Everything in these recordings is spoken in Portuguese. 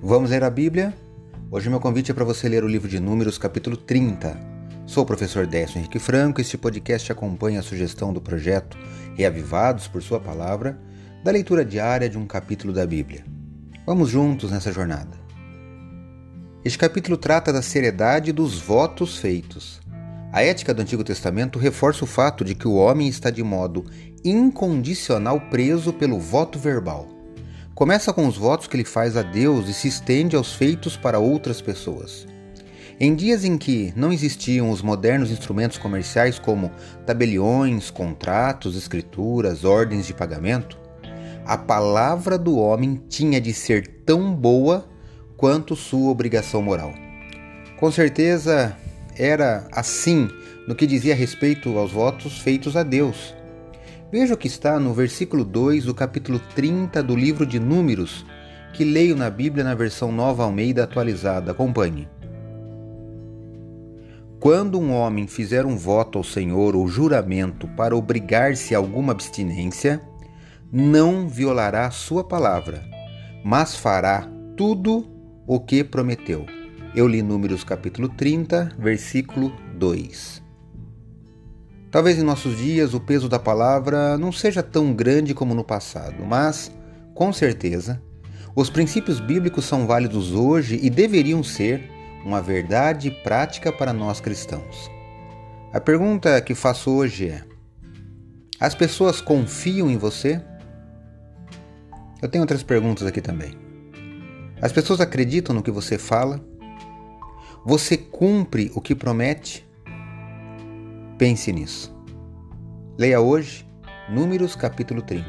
Vamos ler a Bíblia? Hoje meu convite é para você ler o livro de Números, capítulo 30. Sou o professor Décio Henrique Franco e este podcast acompanha a sugestão do projeto Reavivados por Sua Palavra, da leitura diária de um capítulo da Bíblia. Vamos juntos nessa jornada. Este capítulo trata da seriedade dos votos feitos. A ética do Antigo Testamento reforça o fato de que o homem está de modo incondicional preso pelo voto verbal. Começa com os votos que ele faz a Deus e se estende aos feitos para outras pessoas. Em dias em que não existiam os modernos instrumentos comerciais como tabeliões, contratos, escrituras, ordens de pagamento, a palavra do homem tinha de ser tão boa quanto sua obrigação moral. Com certeza era assim no que dizia respeito aos votos feitos a Deus Veja o que está no versículo 2 do capítulo 30 do livro de Números, que leio na Bíblia na versão Nova Almeida atualizada. Acompanhe. Quando um homem fizer um voto ao Senhor ou juramento para obrigar-se a alguma abstinência, não violará sua palavra, mas fará tudo o que prometeu. Eu li Números capítulo 30, versículo 2. Talvez em nossos dias o peso da palavra não seja tão grande como no passado, mas, com certeza, os princípios bíblicos são válidos hoje e deveriam ser uma verdade prática para nós cristãos. A pergunta que faço hoje é: as pessoas confiam em você? Eu tenho outras perguntas aqui também. As pessoas acreditam no que você fala? Você cumpre o que promete? Pense nisso. Leia hoje Números capítulo 30.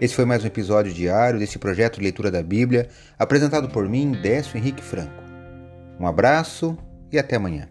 Esse foi mais um episódio diário desse projeto de leitura da Bíblia, apresentado por mim, Décio Henrique Franco. Um abraço e até amanhã.